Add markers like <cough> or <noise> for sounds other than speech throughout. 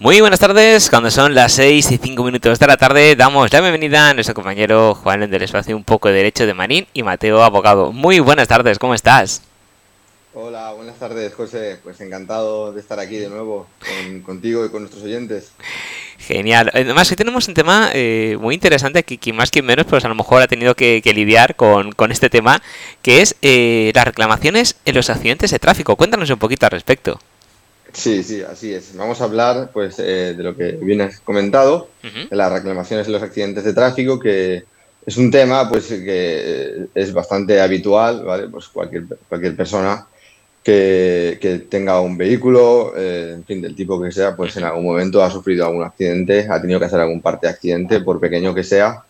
Muy buenas tardes, cuando son las 6 y 5 minutos de la tarde, damos la bienvenida a nuestro compañero Juan del Espacio Un poco de Derecho de Marín y Mateo Abogado. Muy buenas tardes, ¿cómo estás? Hola, buenas tardes, José. Pues encantado de estar aquí de nuevo contigo y con nuestros oyentes. Genial. Además, hoy tenemos un tema eh, muy interesante que, más que menos, pues a lo mejor ha tenido que, lidiar con, este tema, que es eh, las reclamaciones en los accidentes de tráfico. Cuéntanos un poquito al respecto. Sí, sí, así es. Vamos a hablar pues eh, de lo que vienes comentado, de las reclamaciones en los accidentes de tráfico, que es un tema pues que es bastante habitual, ¿vale? Pues cualquier, cualquier persona que, que tenga un vehículo, eh, en fin, del tipo que sea, pues en algún momento ha sufrido algún accidente, ha tenido que hacer algún parte de accidente, por pequeño que sea,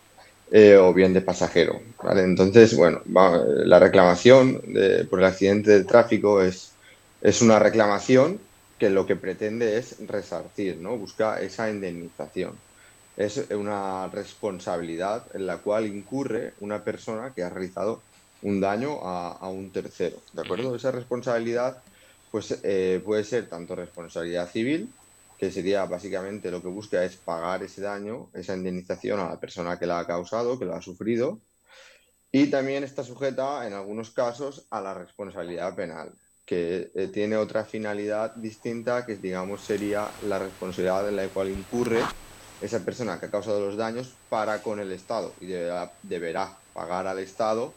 eh, o bien de pasajero, ¿vale? Entonces, bueno, la reclamación de, por el accidente de tráfico es, es una reclamación que lo que pretende es resarcir, ¿no? Busca esa indemnización. Es una responsabilidad en la cual incurre una persona que ha realizado un daño a, un tercero, ¿de acuerdo? Esa responsabilidad pues, eh, puede ser tanto responsabilidad civil, que sería básicamente lo que busca es pagar ese daño, esa indemnización a la persona que la ha causado, que lo ha sufrido, y también está sujeta en algunos casos a la responsabilidad penal que eh, tiene otra finalidad distinta, que digamos sería la responsabilidad en la cual incurre esa persona que ha causado los daños para con el Estado y deberá, pagar al Estado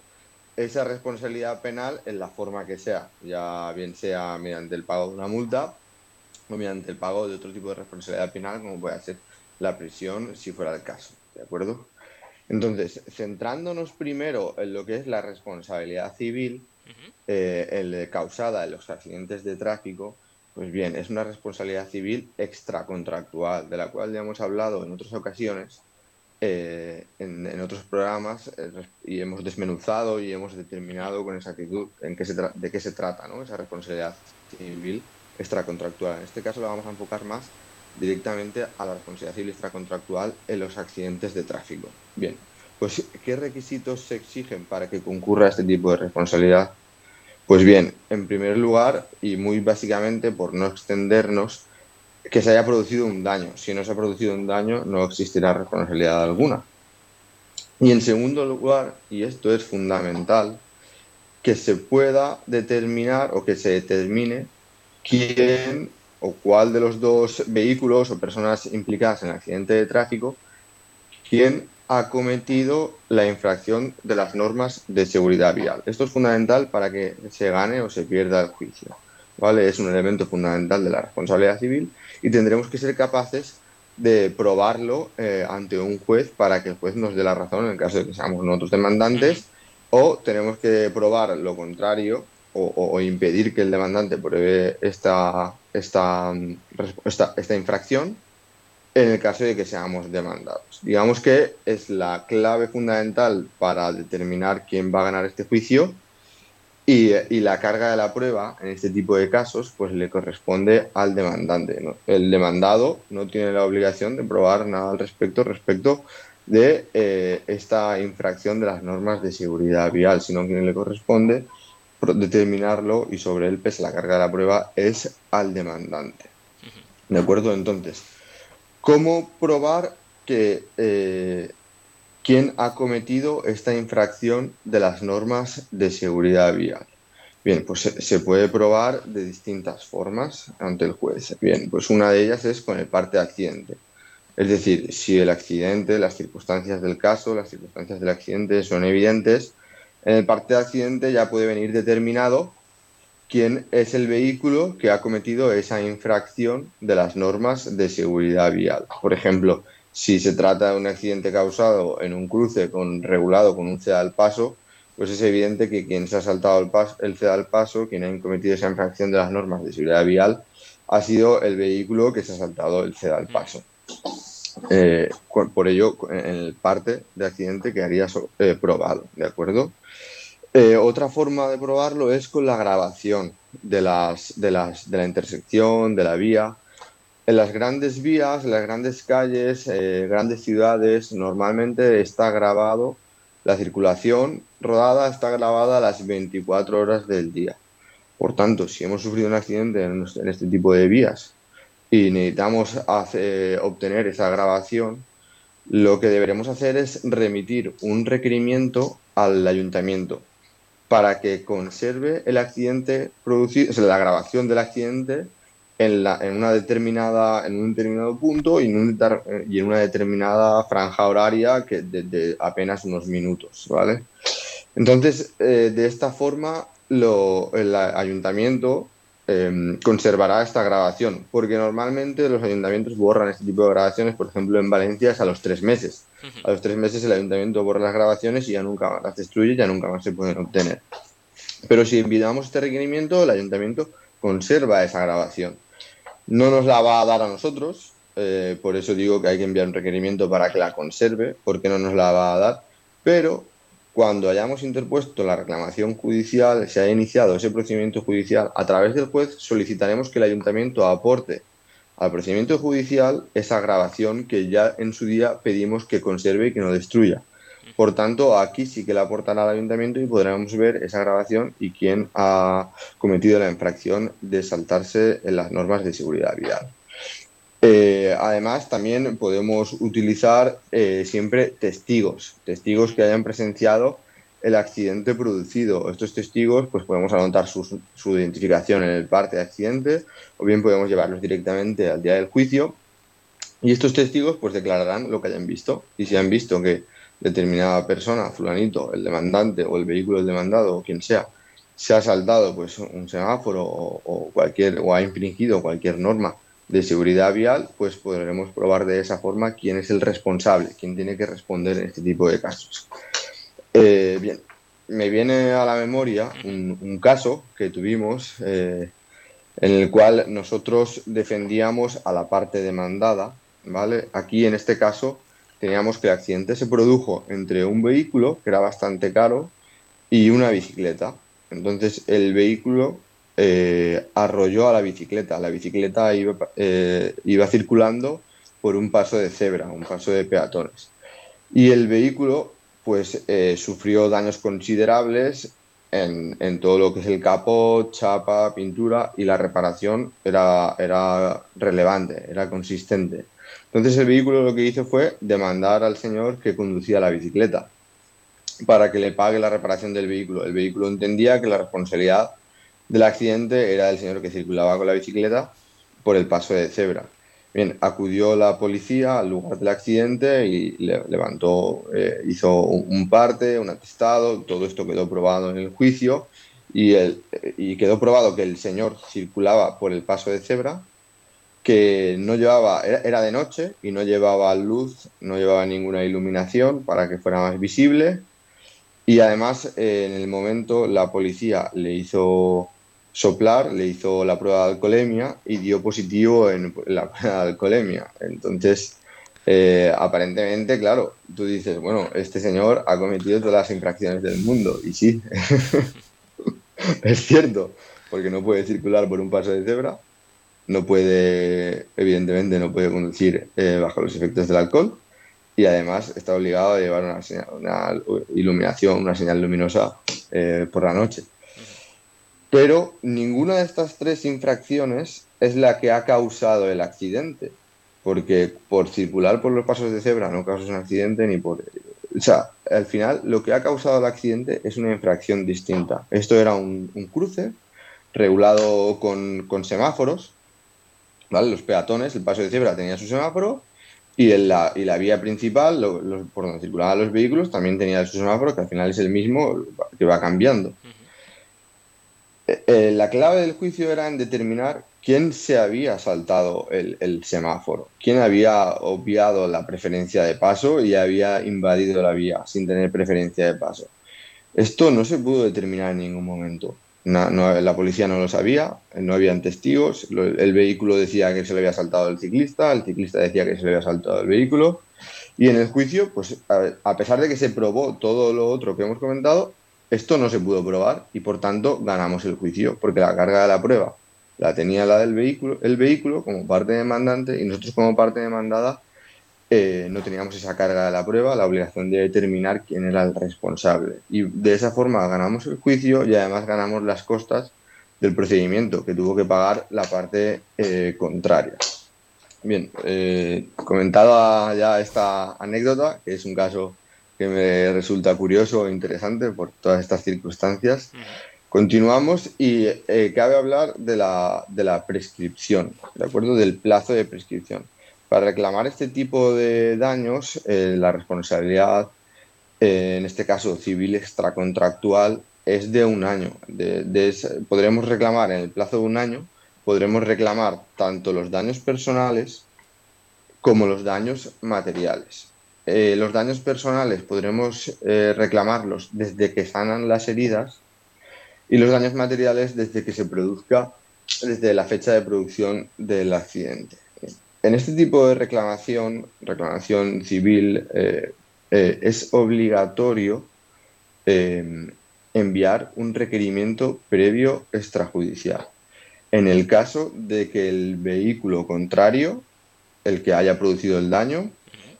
esa responsabilidad penal en la forma que sea, ya bien sea mediante el pago de una multa o mediante el pago de otro tipo de responsabilidad penal, como puede ser la prisión, si fuera el caso. ¿De acuerdo? Entonces, centrándonos primero en lo que es la responsabilidad civil, eh, el causada en los accidentes de tráfico, pues bien, es una responsabilidad civil extracontractual, de la cual ya hemos hablado en otras ocasiones, eh, en, otros programas, eh, y hemos desmenuzado y hemos determinado con exactitud en qué se de qué se trata ¿no? esa responsabilidad civil extracontractual. En este caso la vamos a enfocar más directamente a la responsabilidad civil extracontractual en los accidentes de tráfico. Bien, pues, ¿qué requisitos se exigen para que concurra este tipo de responsabilidad? Pues bien, en primer lugar, y muy básicamente por no extendernos, que se haya producido un daño. Si no se ha producido un daño, no existirá responsabilidad alguna. Y en segundo lugar, y esto es fundamental, que se pueda determinar o que se determine quién o cuál de los dos vehículos o personas implicadas en el accidente de tráfico, quién ha cometido la infracción de las normas de seguridad vial. Esto es fundamental para que se gane o se pierda el juicio. ¿vale? Es un elemento fundamental de la responsabilidad civil y tendremos que ser capaces de probarlo eh, ante un juez para que el juez nos dé la razón en el caso de que seamos nosotros demandantes o tenemos que probar lo contrario o, impedir que el demandante pruebe esta, esta, esta, esta infracción en el caso de que seamos demandados. Digamos que es la clave fundamental para determinar quién va a ganar este juicio y, la carga de la prueba en este tipo de casos pues le corresponde al demandante. El demandado no tiene la obligación de probar nada al respecto respecto de eh, esta infracción de las normas de seguridad vial, sino quien le corresponde determinarlo y sobre él pese la carga de la prueba es al demandante. ¿De acuerdo? Entonces, ¿Cómo probar que eh, quién ha cometido esta infracción de las normas de seguridad vial? Bien, pues se, puede probar de distintas formas ante el juez. Bien, pues una de ellas es con el parte de accidente. Es decir, si el accidente, las circunstancias del caso, las circunstancias del accidente son evidentes, en el parte de accidente ya puede venir determinado quién es el vehículo que ha cometido esa infracción de las normas de seguridad vial. Por ejemplo, si se trata de un accidente causado en un cruce con, regulado con un ceda al paso, pues es evidente que quien se ha saltado el, paso, el ceda al paso, quien ha cometido esa infracción de las normas de seguridad vial, ha sido el vehículo que se ha saltado el ceda al paso. Eh, por ello, en parte de accidente quedaría eh, probado, ¿de acuerdo? Eh, otra forma de probarlo es con la grabación de, las, de, las, de la intersección, de la vía. En las grandes vías, en las grandes calles, eh, grandes ciudades, normalmente está grabado, la circulación rodada está grabada a las 24 horas del día. Por tanto, si hemos sufrido un accidente en, este tipo de vías y necesitamos obtener esa grabación, lo que deberemos hacer es remitir un requerimiento al ayuntamiento para que conserve el accidente producido, o la grabación del accidente en, la, en, una determinada, en un determinado punto y en, un, y en una determinada franja horaria que de, apenas unos minutos, ¿vale? Entonces, eh, de esta forma, lo, el ayuntamiento Em, conservará esta grabación, porque normalmente los ayuntamientos borran este tipo de grabaciones, por ejemplo en Valencia es a los tres meses. A los tres meses el ayuntamiento borra las grabaciones y ya nunca más las destruye, ya nunca más se pueden obtener. Pero si enviamos este requerimiento, el ayuntamiento conserva esa grabación. No nos la va a dar a nosotros, eh, por eso digo que hay que enviar un requerimiento para que la conserve, porque no nos la va a dar, pero cuando hayamos interpuesto la reclamación judicial, se haya iniciado ese procedimiento judicial, a través del juez solicitaremos que el ayuntamiento aporte al procedimiento judicial esa grabación que ya en su día pedimos que conserve y que no destruya. Por tanto, aquí sí que la aportará al ayuntamiento y podremos ver esa grabación y quién ha cometido la infracción de saltarse en las normas de seguridad vial. Eh, además, también podemos utilizar eh, siempre testigos, testigos que hayan presenciado el accidente producido. Estos testigos, pues podemos anotar su, identificación en el parte de accidente o bien podemos llevarlos directamente al día del juicio. Y estos testigos, pues declararán lo que hayan visto. Y si han visto que determinada persona, fulanito, el demandante o el vehículo del demandado o quien sea, se ha saltado pues un semáforo o, cualquier o ha infringido cualquier norma de seguridad vial, pues podremos probar de esa forma quién es el responsable, quién tiene que responder en este tipo de casos. Eh, bien, me viene a la memoria un, caso que tuvimos eh, en el cual nosotros defendíamos a la parte demandada, ¿vale? Aquí en este caso teníamos que el accidente se produjo entre un vehículo, que era bastante caro, y una bicicleta. Entonces el vehículo eh, arrolló a la bicicleta. La bicicleta iba, eh, iba, circulando por un paso de cebra, un paso de peatones. Y el vehículo pues eh, sufrió daños considerables en, todo lo que es el capó, chapa, pintura y la reparación era relevante, era consistente. Entonces el vehículo lo que hizo fue demandar al señor que conducía la bicicleta para que le pague la reparación del vehículo. El vehículo entendía que la responsabilidad del accidente era el señor que circulaba con la bicicleta por el paso de cebra. Bien, acudió la policía al lugar del accidente y levantó, eh, hizo un, parte, un atestado, todo esto quedó probado en el juicio y, el, y quedó probado que el señor circulaba por el paso de cebra, que no llevaba, era, de noche y no llevaba luz, no llevaba ninguna iluminación para que fuera más visible y además eh, en el momento la policía le hizo soplar, le hizo la prueba de alcoholemia y dio positivo en la <laughs> prueba de alcoholemia. Entonces, eh, aparentemente, claro, tú dices, bueno, este señor ha cometido todas las infracciones del mundo. Y sí, <laughs> es cierto, porque no puede circular por un paso de cebra, no puede, evidentemente, no puede conducir eh, bajo los efectos del alcohol y además está obligado a llevar una, una iluminación, una señal luminosa eh, por la noche. Pero ninguna de estas tres infracciones es la que ha causado el accidente, porque por circular por los pasos de cebra no causas un accidente ni por... O sea, al final lo que ha causado el accidente es una infracción distinta. Esto era un, cruce regulado con, semáforos, ¿vale? Los peatones, el paso de cebra tenía su semáforo y, la, y la vía principal, por donde circulaban los vehículos, también tenía su semáforo, que al final es el mismo, que va cambiando. Eh, eh, la clave del juicio era en determinar quién se había saltado el, semáforo, quién había obviado la preferencia de paso y había invadido la vía sin tener preferencia de paso. Esto no se pudo determinar en ningún momento. la policía no lo sabía, no habían testigos, el vehículo decía que se le había saltado el ciclista, el ciclista decía que se le había saltado el vehículo. Y en el juicio, pues a pesar de que se probó todo lo otro que hemos comentado, esto no se pudo probar y por tanto ganamos el juicio, porque la carga de la prueba la tenía la del vehículo, el vehículo como parte demandante y nosotros como parte demandada eh, no teníamos esa carga de la prueba, la obligación de determinar quién era el responsable. Y de esa forma ganamos el juicio y además ganamos las costas del procedimiento que tuvo que pagar la parte eh, contraria. Bien, eh, ya esta anécdota, que es un caso que me resulta curioso e interesante por todas estas circunstancias, continuamos y eh, cabe hablar de la, de la prescripción, ¿de acuerdo? Del plazo de prescripción. Para reclamar este tipo de daños, eh, la responsabilidad, eh, en este caso civil extracontractual, es de un año. podremos reclamar en el plazo de un año, podremos reclamar tanto los daños personales como los daños materiales. Eh, los daños personales podremos reclamarlos desde que sanan las heridas y los daños materiales desde que se produzca, desde la fecha de producción del accidente. En este tipo de reclamación, reclamación civil, eh, eh, es obligatorio eh, enviar un requerimiento previo extrajudicial. En el caso de que el vehículo contrario, el que haya producido el daño,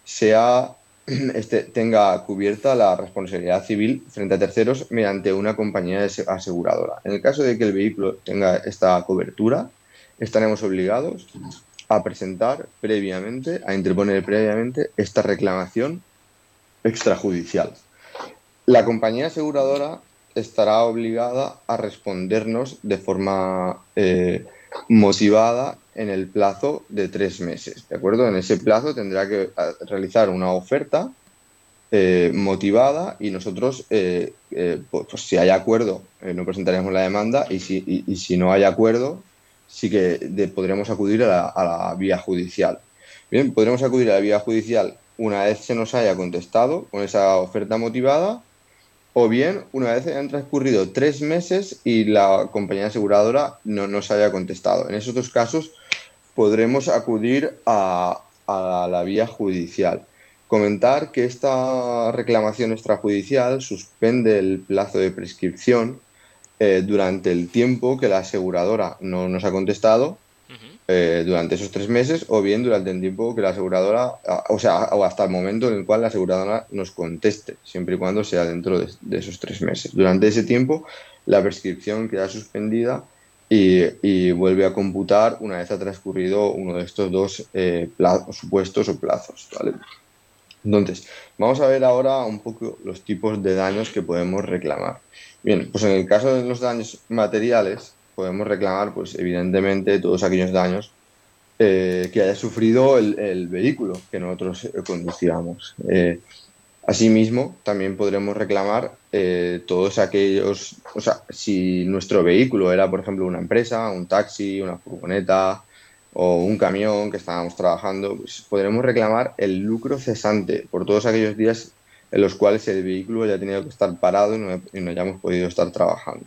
sea, <clears throat> este, tenga cubierta la responsabilidad civil frente a terceros mediante una compañía aseguradora. En el caso de que el vehículo tenga esta cobertura, estaremos obligados a presentar previamente, a interponer previamente esta reclamación extrajudicial. La compañía aseguradora estará obligada a respondernos de forma eh, motivada en el plazo de tres meses. ¿De acuerdo? En ese plazo tendrá que eh, realizar una oferta eh, motivada y nosotros, pues, pues, si hay acuerdo, no presentaremos la demanda y si, y si no hay acuerdo, sí que podremos acudir a la, vía judicial. Bien, podremos acudir a la vía judicial una vez se nos haya contestado con esa oferta motivada o bien una vez hayan transcurrido tres meses y la compañía aseguradora no nos haya contestado. En esos dos casos podremos acudir a, a la vía judicial. Comentar que esta reclamación extrajudicial suspende el plazo de prescripción eh, durante el tiempo que la aseguradora no nos ha contestado, eh, durante esos tres meses, o bien durante el tiempo que la aseguradora, o sea, o hasta el momento en el cual la aseguradora nos conteste, siempre y cuando sea dentro de, esos tres meses. Durante ese tiempo, la prescripción queda suspendida y, vuelve a computar una vez ha transcurrido uno de estos dos eh, supuestos o plazos. ¿vale? Entonces, vamos a ver ahora un poco los tipos de daños que podemos reclamar. Bien, pues en el caso de los daños materiales, podemos reclamar, pues evidentemente, todos aquellos daños eh, que haya sufrido el, vehículo que nosotros eh, conducíamos. Eh, asimismo, también podremos reclamar todos aquellos, o sea, si nuestro vehículo era, por ejemplo, una empresa, un taxi, una furgoneta o un camión que estábamos trabajando, pues podremos reclamar el lucro cesante por todos aquellos días en los cuales el vehículo ya ha tenido que estar parado y no, hayamos podido estar trabajando.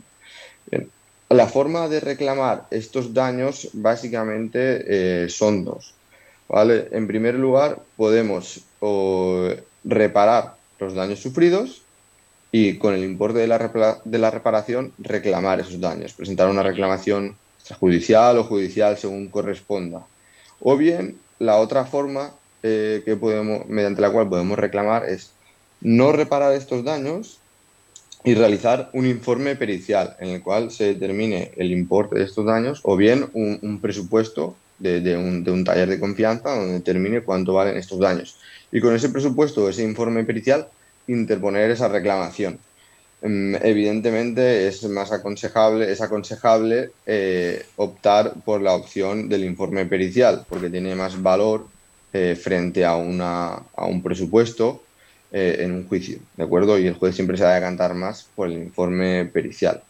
La forma de reclamar estos daños básicamente eh, son dos. ¿vale? En primer lugar, podemos reparar los daños sufridos y con el importe de la, de la reparación reclamar esos daños, presentar una reclamación judicial o judicial según corresponda. O bien, la otra forma eh, que podemos, mediante la cual podemos reclamar es no reparar estos daños y realizar un informe pericial en el cual se determine el importe de estos daños o bien un, presupuesto de, un, taller de confianza donde determine cuánto valen estos daños. Y con ese presupuesto, ese informe pericial, interponer esa reclamación. Mm, evidentemente es más aconsejable, es aconsejable eh, optar por la opción del informe pericial porque tiene más valor eh, frente a, una, a un presupuesto eh, en un juicio, ¿de acuerdo? Y el juez siempre se va a decantar más por el informe pericial.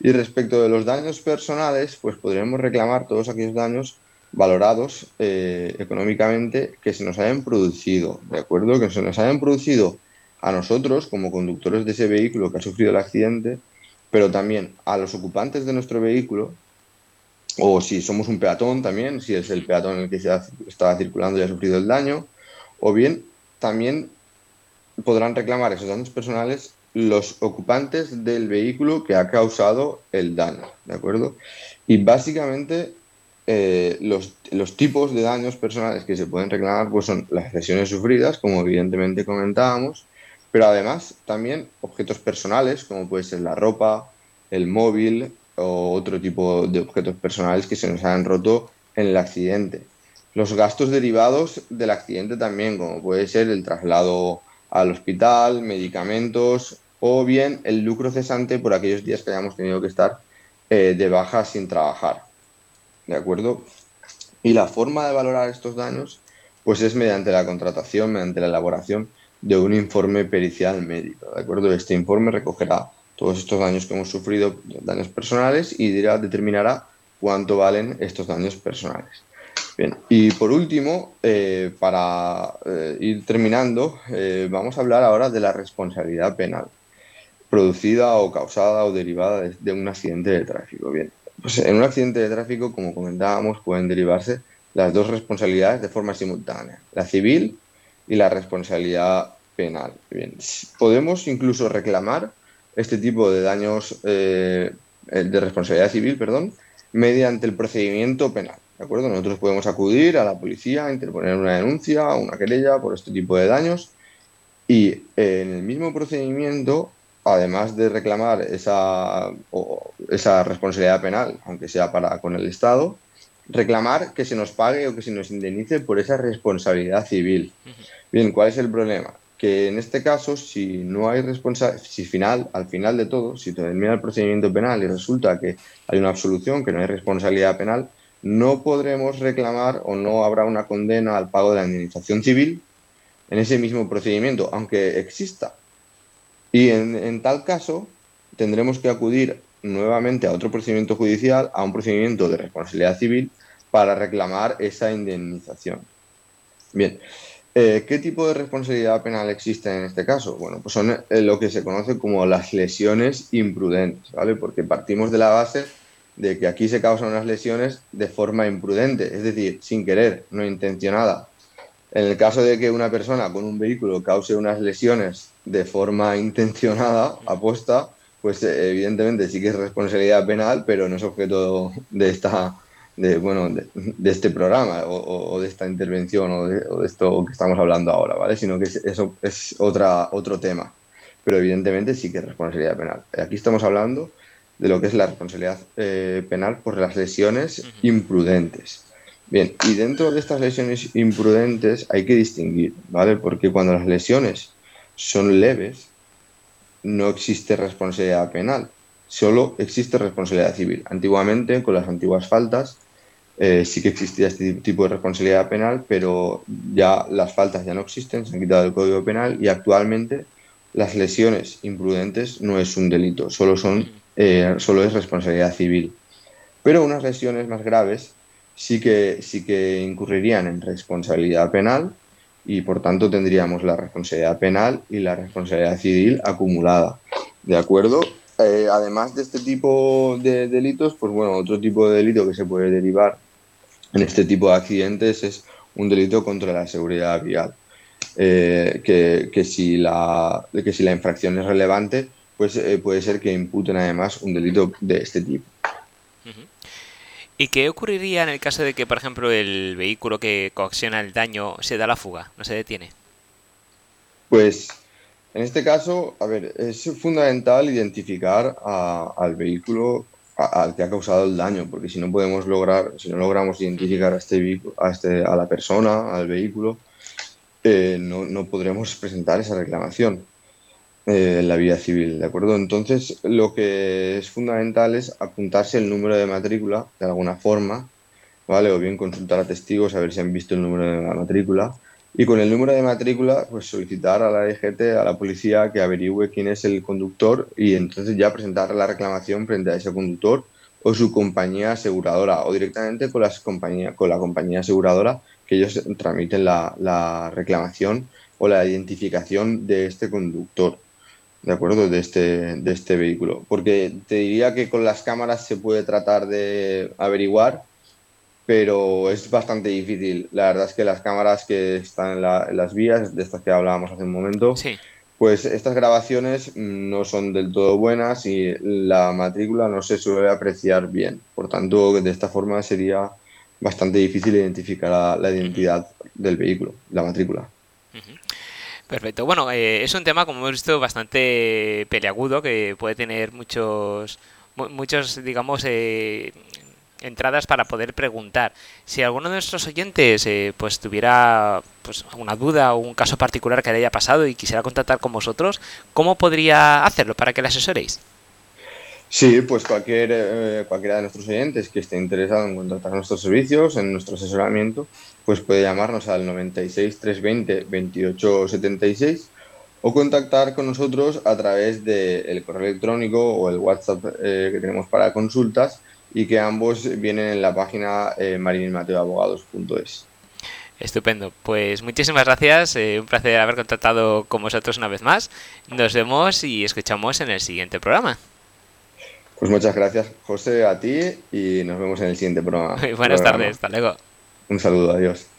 Y respecto de los daños personales, pues podremos reclamar todos aquellos daños valorados eh, económicamente que se nos hayan producido, ¿de acuerdo? Que se nos hayan producido a nosotros como conductores de ese vehículo que ha sufrido el accidente, pero también a los ocupantes de nuestro vehículo, o si somos un peatón también, si es el peatón el que se estaba circulando y ha sufrido el daño, o bien también podrán reclamar esos daños personales los ocupantes del vehículo que ha causado el daño, ¿de acuerdo? Y básicamente eh, los, los, tipos de daños personales que se pueden reclamar pues son las lesiones sufridas, como evidentemente comentábamos, pero además también objetos personales, como puede ser la ropa, el móvil o otro tipo de objetos personales que se nos hayan roto en el accidente. los gastos derivados del accidente también, como puede ser el traslado al hospital, medicamentos o bien el lucro cesante por aquellos días que hayamos tenido que estar eh, de baja sin trabajar. ¿De acuerdo? Y la forma de valorar estos daños pues es mediante la contratación, mediante la elaboración de un informe pericial médico. ¿De acuerdo? Este informe recogerá todos estos daños que hemos sufrido, daños personales, y dirá, determinará cuánto valen estos daños personales. Bien, y por último, eh, para eh, ir terminando, eh, vamos a hablar ahora de la responsabilidad penal, producida o causada o derivada de, un accidente de tráfico. Bien, pues en un accidente de tráfico, como comentábamos, pueden derivarse las dos responsabilidades de forma simultánea, la civil y la responsabilidad penal. Bien, podemos incluso reclamar este tipo de daños de responsabilidad civil, perdón, mediante el procedimiento penal. ¿De acuerdo? Nosotros podemos acudir a la policía, interponer una denuncia una querella por este tipo de daños y en el mismo procedimiento, además de reclamar esa, esa responsabilidad penal, aunque sea para con el Estado, reclamar que se nos pague o que se nos indemnice por esa responsabilidad civil. Bien, ¿cuál es el problema? Que en este caso, si no hay responsabilidad, si final, al final de todo, si termina el procedimiento penal y resulta que hay una absolución, que no hay responsabilidad penal, no podremos reclamar o no habrá una condena al pago de la indemnización civil en ese mismo procedimiento, aunque exista. Y en, tal caso tendremos que acudir nuevamente a otro procedimiento judicial, a un procedimiento de responsabilidad civil, para reclamar esa indemnización. Bien, eh, ¿qué tipo de responsabilidad penal existe en este caso? Bueno, pues son eh, lo que se conoce como las lesiones imprudentes, ¿vale? Porque partimos de la base de que aquí se causan unas lesiones de forma imprudente, es decir, sin querer, no intencionada. En el caso de que una persona con un vehículo cause unas lesiones de forma intencionada, aposta, pues eh, evidentemente sí que es responsabilidad penal, pero no es objeto de esta de bueno de, este programa o, de esta intervención o de, esto que estamos hablando ahora, ¿vale? Sino que eso es otra otro tema. Pero evidentemente sí que es responsabilidad penal. Aquí estamos hablando de lo que es la responsabilidad eh, penal por las lesiones imprudentes. Bien, y dentro de estas lesiones imprudentes hay que distinguir, ¿vale? Porque cuando las lesiones son leves, no existe responsabilidad penal, solo existe responsabilidad civil. Antiguamente, con las antiguas faltas, eh, sí que existía este tipo de responsabilidad penal, pero ya las faltas ya no existen, se han quitado del Código Penal y actualmente las lesiones imprudentes no es un delito, solo son eh, solo es responsabilidad civil. Pero unas lesiones más graves sí que, sí que incurrirían en responsabilidad penal y por tanto tendríamos la responsabilidad penal y la responsabilidad civil acumulada. ¿De acuerdo? Eh, además de este tipo de delitos, pues bueno, otro tipo de delito que se puede derivar en este tipo de accidentes es un delito contra la seguridad vial. Eh, que, que, si la, que si la infracción es relevante, pues eh, puede ser que imputen además un delito de este tipo. ¿Y qué ocurriría en el caso de que, por ejemplo, el vehículo que coacciona el daño se da la fuga, no se detiene? Pues en este caso, a ver, es fundamental identificar al vehículo al que ha causado el daño, porque si no podemos lograr, si no logramos identificar a este a, este, a la persona, al vehículo, eh, no, no podremos presentar esa reclamación. Eh, la vía civil, ¿de acuerdo? Entonces, lo que es fundamental es apuntarse el número de matrícula de alguna forma, ¿vale? O bien consultar a testigos a ver si han visto el número de la matrícula. Y con el número de matrícula, pues solicitar a la DGT, a la policía, que averigüe quién es el conductor y entonces ya presentar la reclamación frente a ese conductor o su compañía aseguradora o directamente con, las compañía, con la compañía aseguradora que ellos tramiten la, la reclamación o la identificación de este conductor. ¿De acuerdo? De este, de este vehículo. Porque te diría que con las cámaras se puede tratar de averiguar, pero es bastante difícil. La verdad es que las cámaras que están en, las vías, de estas que hablábamos hace un momento, pues estas grabaciones no son del todo buenas y la matrícula no se suele apreciar bien. Por tanto, de esta forma sería bastante difícil identificar la, identidad del vehículo, la matrícula. Perfecto. Bueno, eh, es un tema, como hemos visto, bastante peleagudo, que puede tener muchos, muchos digamos, eh, entradas para poder preguntar. Si alguno de nuestros oyentes eh, pues tuviera pues una duda o un caso particular que le haya pasado y quisiera contactar con vosotros, ¿cómo podría hacerlo para que le asesoréis? Sí, pues cualquier, eh, cualquiera de nuestros oyentes que esté interesado en contratar nuestros servicios, en nuestro asesoramiento, pues puede llamarnos al 96 320 28 76 o contactar con nosotros a través del correo electrónico o el WhatsApp eh, que tenemos para consultas y que ambos vienen en la página eh, marinmateoabogados.es. Estupendo. Pues muchísimas gracias. Eh, un placer haber contactado con vosotros una vez más. Nos vemos y escuchamos en el siguiente programa. Pues muchas gracias, José, a ti y nos vemos en el siguiente programa. <laughs> Buenas tardes. Hasta luego. Un saludo. Adiós.